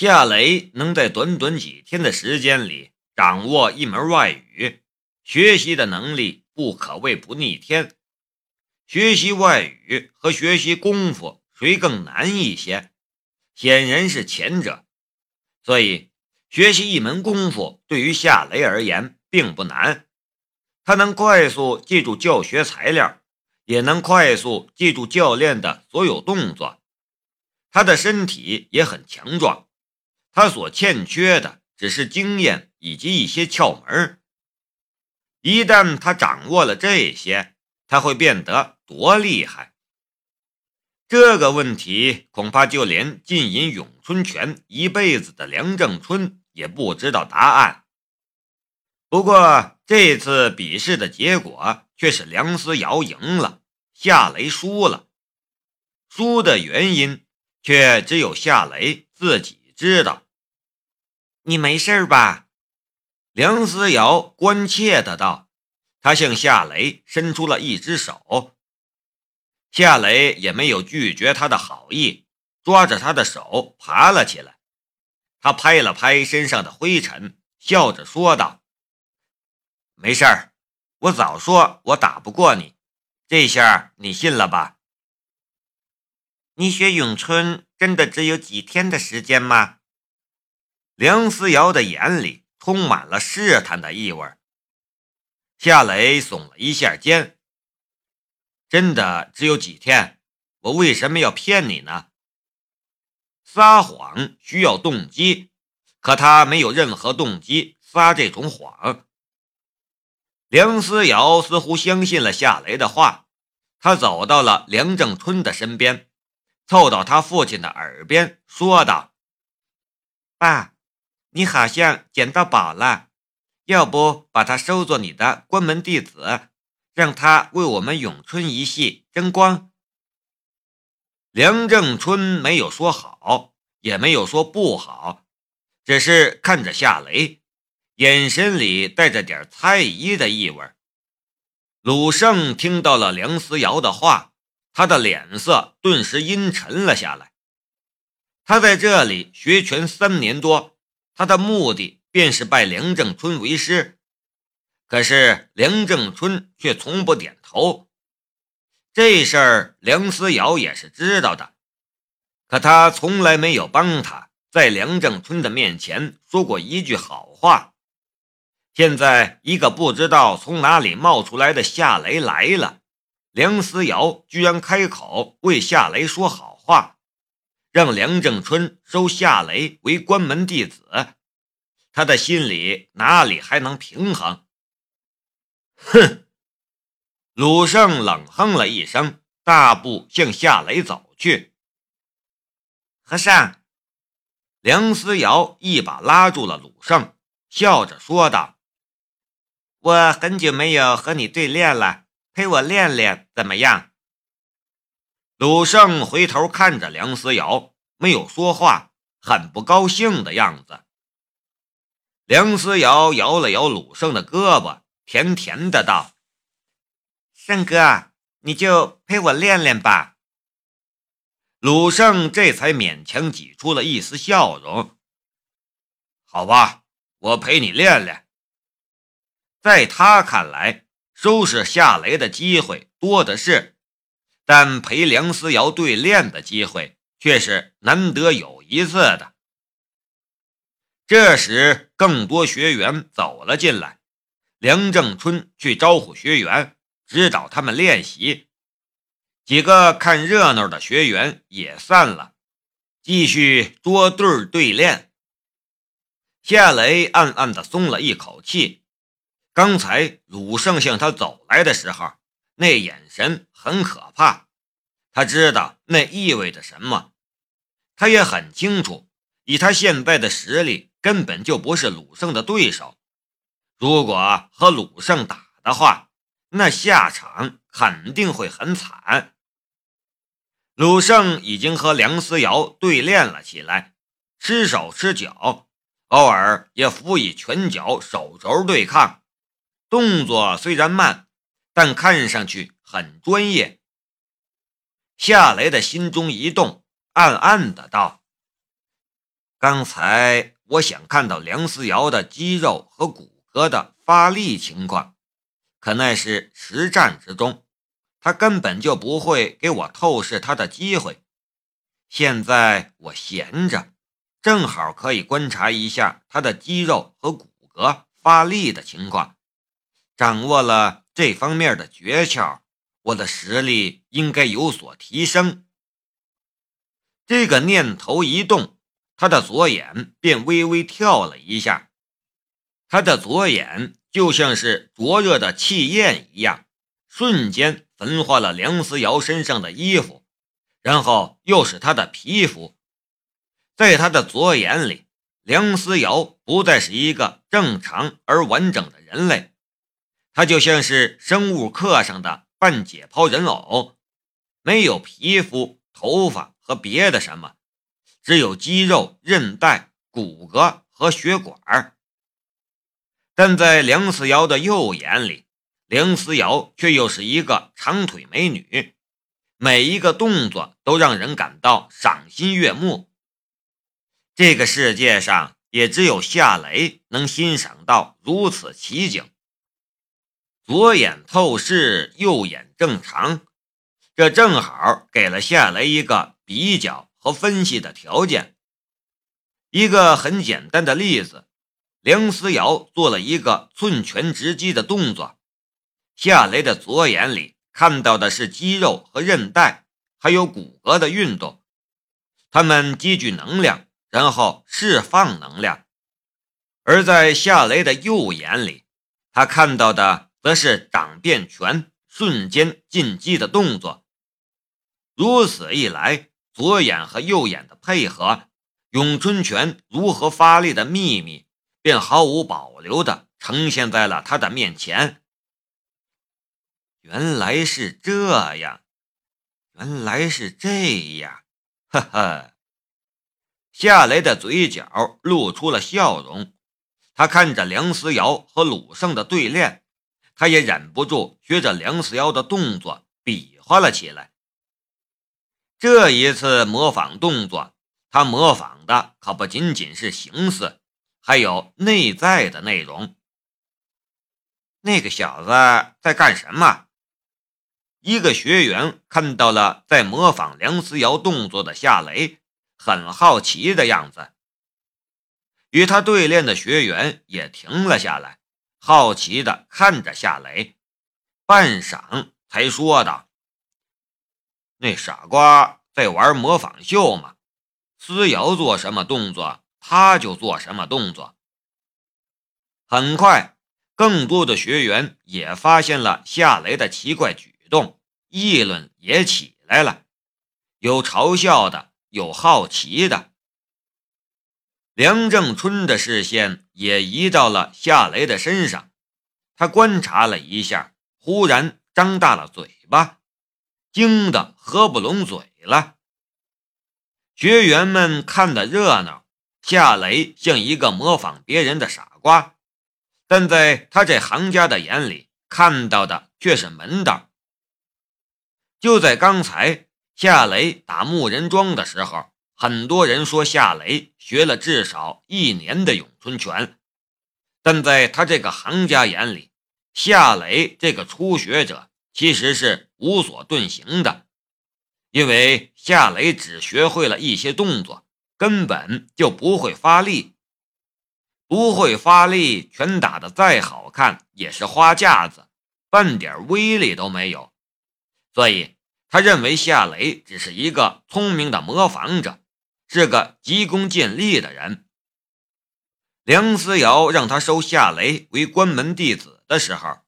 夏雷能在短短几天的时间里掌握一门外语，学习的能力不可谓不逆天。学习外语和学习功夫，谁更难一些？显然是前者。所以，学习一门功夫对于夏雷而言并不难，他能快速记住教学材料，也能快速记住教练的所有动作。他的身体也很强壮。他所欠缺的只是经验以及一些窍门。一旦他掌握了这些，他会变得多厉害？这个问题恐怕就连浸淫咏春拳一辈子的梁正春也不知道答案。不过这次比试的结果却是梁思瑶赢了，夏雷输了。输的原因却只有夏雷自己知道。你没事吧？梁思瑶关切的道。他向夏雷伸出了一只手。夏雷也没有拒绝他的好意，抓着他的手爬了起来。他拍了拍身上的灰尘，笑着说道：“没事儿，我早说我打不过你，这下你信了吧？你学咏春真的只有几天的时间吗？”梁思瑶的眼里充满了试探的意味。夏雷耸了一下肩：“真的只有几天？我为什么要骗你呢？撒谎需要动机，可他没有任何动机撒这种谎。”梁思瑶似乎相信了夏雷的话，他走到了梁正春的身边，凑到他父亲的耳边说道：“爸。”你好像捡到宝了，要不把他收作你的关门弟子，让他为我们咏春一系争光？梁正春没有说好，也没有说不好，只是看着夏雷，眼神里带着点猜疑的意味。鲁胜听到了梁思瑶的话，他的脸色顿时阴沉了下来。他在这里学拳三年多。他的目的便是拜梁正春为师，可是梁正春却从不点头。这事儿梁思瑶也是知道的，可他从来没有帮他在梁正春的面前说过一句好话。现在一个不知道从哪里冒出来的夏雷来了，梁思瑶居然开口为夏雷说好话。让梁正春收夏雷为关门弟子，他的心里哪里还能平衡？哼！鲁胜冷哼了一声，大步向夏雷走去。和尚，梁思瑶一把拉住了鲁胜，笑着说道：“我很久没有和你对练了，陪我练练怎么样？”鲁胜回头看着梁思瑶，没有说话，很不高兴的样子。梁思瑶摇了摇鲁胜的胳膊，甜甜的道：“胜哥，你就陪我练练吧。”鲁胜这才勉强挤出了一丝笑容：“好吧，我陪你练练。”在他看来，收拾夏雷的机会多的是。但陪梁思瑶对练的机会却是难得有一次的。这时，更多学员走了进来，梁正春去招呼学员，指导他们练习。几个看热闹的学员也散了，继续捉对对练。夏雷暗暗地松了一口气，刚才鲁胜向他走来的时候。那眼神很可怕，他知道那意味着什么。他也很清楚，以他现在的实力，根本就不是鲁胜的对手。如果和鲁胜打的话，那下场肯定会很惨。鲁胜已经和梁思瑶对练了起来，吃手吃脚，偶尔也辅以拳脚手肘对抗，动作虽然慢。但看上去很专业。夏雷的心中一动，暗暗的道：“刚才我想看到梁思瑶的肌肉和骨骼的发力情况，可那是实战之中，他根本就不会给我透视他的机会。现在我闲着，正好可以观察一下他的肌肉和骨骼发力的情况。掌握了这方面的诀窍，我的实力应该有所提升。这个念头一动。他的左眼便微微跳了一下，他的左眼就像是灼热的气焰一样，瞬间焚化了梁思瑶身上的衣服，然后又是他的皮肤。在他的左眼里，梁思瑶不再是一个正常而完整的人类，他就像是生物课上的半解剖人偶，没有皮肤、头发和别的什么。只有肌肉、韧带、骨骼和血管，但在梁思瑶的右眼里，梁思瑶却又是一个长腿美女，每一个动作都让人感到赏心悦目。这个世界上也只有夏雷能欣赏到如此奇景。左眼透视，右眼正常，这正好给了夏雷一个比较。和分析的条件，一个很简单的例子，梁思瑶做了一个寸拳直击的动作，夏雷的左眼里看到的是肌肉和韧带，还有骨骼的运动，它们积聚能量，然后释放能量；而在夏雷的右眼里，他看到的则是掌变拳瞬间进击的动作。如此一来。左眼和右眼的配合，咏春拳如何发力的秘密，便毫无保留的呈现在了他的面前。原来是这样，原来是这样，呵呵。夏雷的嘴角露出了笑容，他看着梁思瑶和鲁胜的对练，他也忍不住学着梁思瑶的动作比划了起来。这一次模仿动作，他模仿的可不仅仅是形似，还有内在的内容。那个小子在干什么？一个学员看到了在模仿梁思瑶动作的夏雷，很好奇的样子。与他对练的学员也停了下来，好奇的看着夏雷，半晌才说道。那傻瓜在玩模仿秀吗？思瑶做什么动作，他就做什么动作。很快，更多的学员也发现了夏雷的奇怪举动，议论也起来了，有嘲笑的，有好奇的。梁正春的视线也移到了夏雷的身上，他观察了一下，忽然张大了嘴巴。惊得合不拢嘴了。学员们看的热闹，夏雷像一个模仿别人的傻瓜，但在他这行家的眼里，看到的却是门道。就在刚才，夏雷打木人桩的时候，很多人说夏雷学了至少一年的咏春拳，但在他这个行家眼里，夏雷这个初学者。其实是无所遁形的，因为夏雷只学会了一些动作，根本就不会发力。不会发力，拳打的再好看也是花架子，半点威力都没有。所以他认为夏雷只是一个聪明的模仿者，是个急功近利的人。梁思瑶让他收夏雷为关门弟子的时候。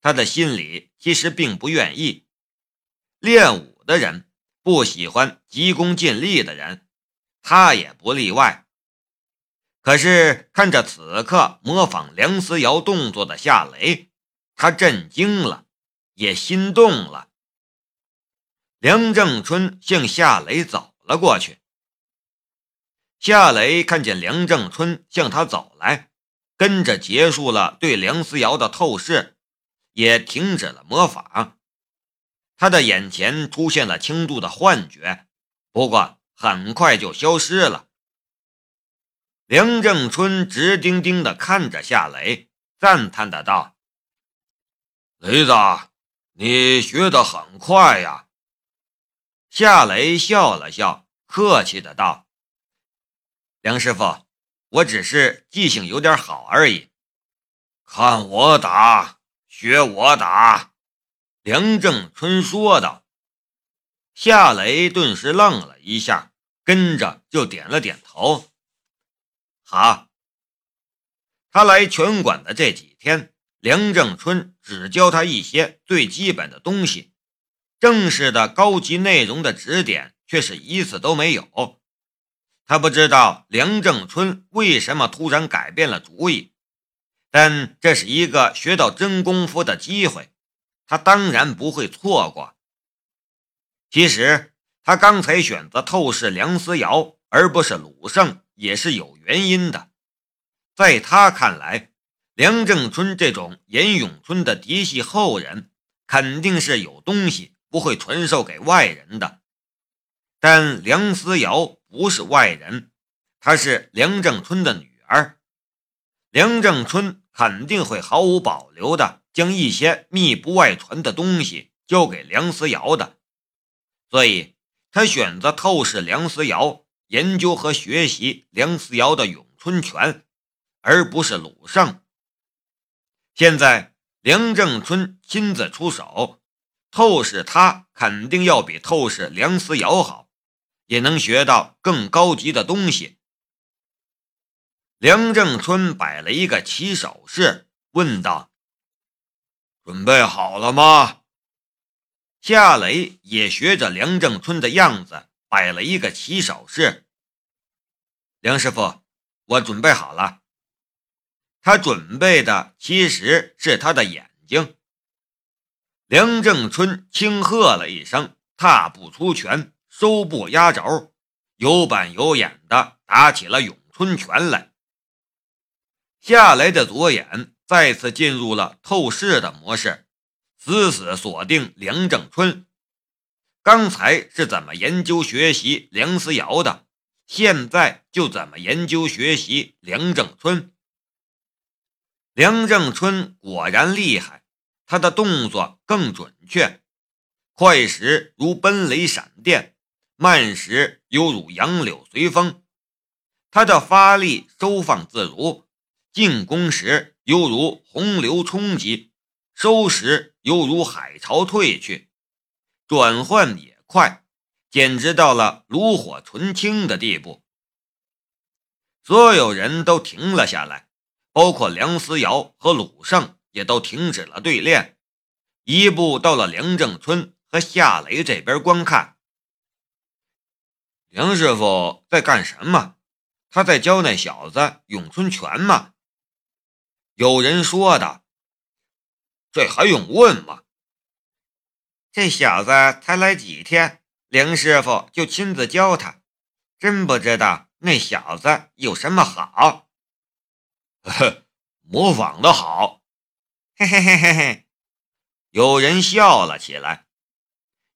他的心里其实并不愿意，练武的人不喜欢急功近利的人，他也不例外。可是看着此刻模仿梁思瑶动作的夏雷，他震惊了，也心动了。梁正春向夏雷走了过去，夏雷看见梁正春向他走来，跟着结束了对梁思瑶的透视。也停止了魔法，他的眼前出现了轻度的幻觉，不过很快就消失了。梁正春直盯盯地看着夏雷，赞叹的道：“雷子，你学得很快呀。”夏雷笑了笑，客气的道：“梁师傅，我只是记性有点好而已。看我打，学我打。”梁正春说道。夏雷顿时愣了一下，跟着就点了点头。好。他来拳馆的这几天，梁正春只教他一些最基本的东西，正式的高级内容的指点却是一次都没有。他不知道梁正春为什么突然改变了主意，但这是一个学到真功夫的机会，他当然不会错过。其实他刚才选择透视梁思瑶而不是鲁胜，也是有原因的。在他看来，梁正春这种严永春的嫡系后人，肯定是有东西不会传授给外人的。但梁思瑶不是外人，她是梁正春的女儿，梁正春肯定会毫无保留的将一些密不外传的东西交给梁思瑶的。所以，他选择透视梁思瑶，研究和学习梁思瑶的咏春拳，而不是鲁胜。现在，梁正春亲自出手，透视他肯定要比透视梁思瑶好，也能学到更高级的东西。梁正春摆了一个起手式，问道：“准备好了吗？”夏雷也学着梁正春的样子摆了一个起手式。梁师傅，我准备好了。他准备的其实是他的眼睛。梁正春轻喝了一声，踏步出拳，收步压轴，有板有眼的打起了咏春拳来。下来的左眼再次进入了透视的模式。死死锁定梁正春，刚才是怎么研究学习梁思瑶的，现在就怎么研究学习梁正春。梁正春果然厉害，他的动作更准确，快时如奔雷闪电，慢时犹如杨柳随风。他的发力收放自如，进攻时犹如洪流冲击，收时。犹如海潮退去，转换也快，简直到了炉火纯青的地步。所有人都停了下来，包括梁思瑶和鲁胜也都停止了对练，一步到了梁正春和夏雷这边观看。梁师傅在干什么？他在教那小子咏春拳吗？有人说的。这还用问吗？这小子才来几天，梁师傅就亲自教他，真不知道那小子有什么好。呵，模仿的好。嘿嘿嘿嘿嘿，有人笑了起来，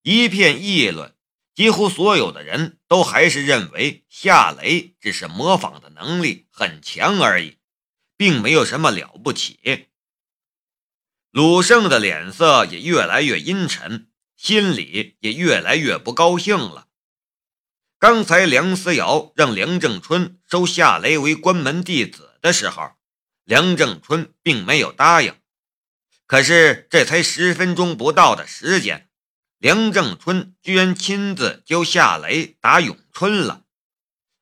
一片议论。几乎所有的人都还是认为夏雷只是模仿的能力很强而已，并没有什么了不起。鲁胜的脸色也越来越阴沉，心里也越来越不高兴了。刚才梁思瑶让梁正春收夏雷为关门弟子的时候，梁正春并没有答应。可是这才十分钟不到的时间，梁正春居然亲自教夏雷打咏春了，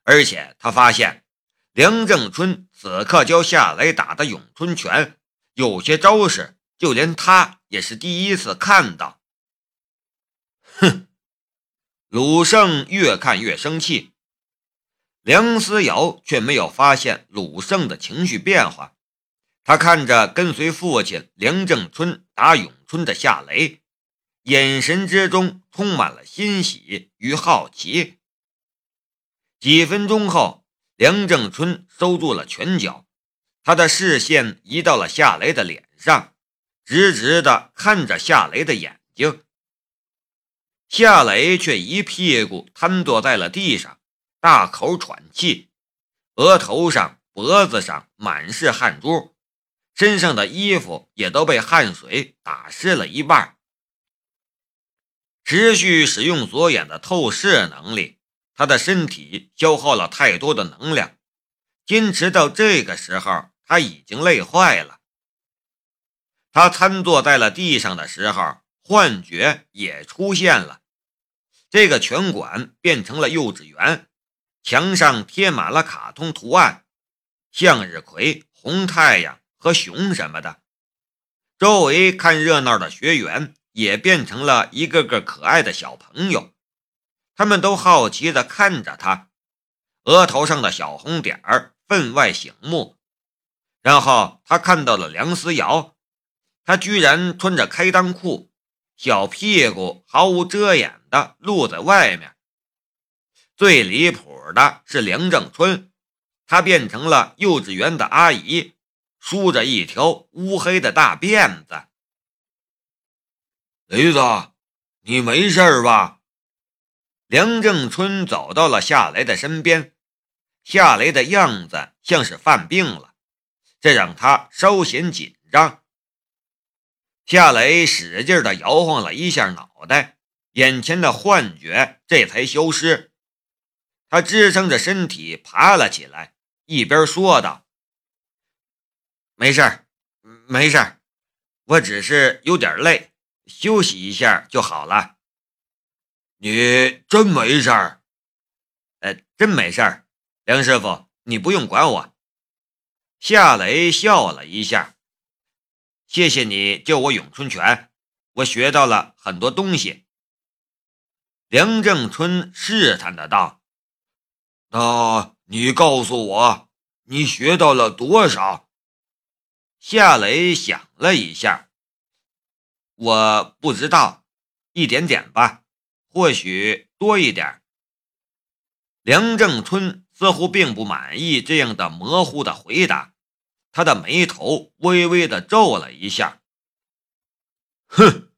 而且他发现梁正春此刻教夏雷打的咏春拳有些招式。就连他也是第一次看到。哼，鲁胜越看越生气，梁思瑶却没有发现鲁胜的情绪变化。他看着跟随父亲梁正春打咏春的夏雷，眼神之中充满了欣喜与好奇。几分钟后，梁正春收住了拳脚，他的视线移到了夏雷的脸上。直直的看着夏雷的眼睛，夏雷却一屁股瘫坐在了地上，大口喘气，额头上、脖子上满是汗珠，身上的衣服也都被汗水打湿了一半。持续使用左眼的透视能力，他的身体消耗了太多的能量，坚持到这个时候，他已经累坏了。他瘫坐在了地上的时候，幻觉也出现了。这个拳馆变成了幼稚园，墙上贴满了卡通图案，向日葵、红太阳和熊什么的。周围看热闹的学员也变成了一个个可爱的小朋友，他们都好奇地看着他，额头上的小红点儿分外醒目。然后他看到了梁思瑶。她居然穿着开裆裤，小屁股毫无遮掩的露在外面。最离谱的是梁正春，他变成了幼稚园的阿姨，梳着一条乌黑的大辫子。雷子，你没事吧？梁正春走到了夏雷的身边，夏雷的样子像是犯病了，这让他稍显紧张。夏雷使劲地摇晃了一下脑袋，眼前的幻觉这才消失。他支撑着身体爬了起来，一边说道：“没事儿，没事儿，我只是有点累，休息一下就好了。”你真没事儿？呃，真没事儿。梁师傅，你不用管我。夏雷笑了一下。谢谢你教我咏春拳，我学到了很多东西。梁正春试探的道：“那你告诉我，你学到了多少？”夏雷想了一下，我不知道，一点点吧，或许多一点。梁正春似乎并不满意这样的模糊的回答。他的眉头微微的皱了一下。哼，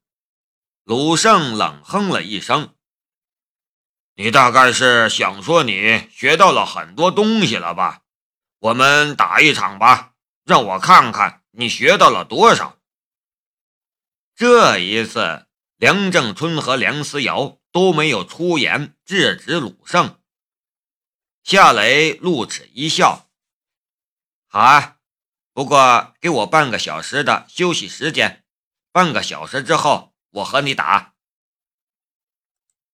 鲁胜冷哼了一声：“你大概是想说你学到了很多东西了吧？我们打一场吧，让我看看你学到了多少。”这一次，梁正春和梁思瑶都没有出言制止鲁胜。夏雷露齿一笑：“好啊。”不过，给我半个小时的休息时间，半个小时之后，我和你打。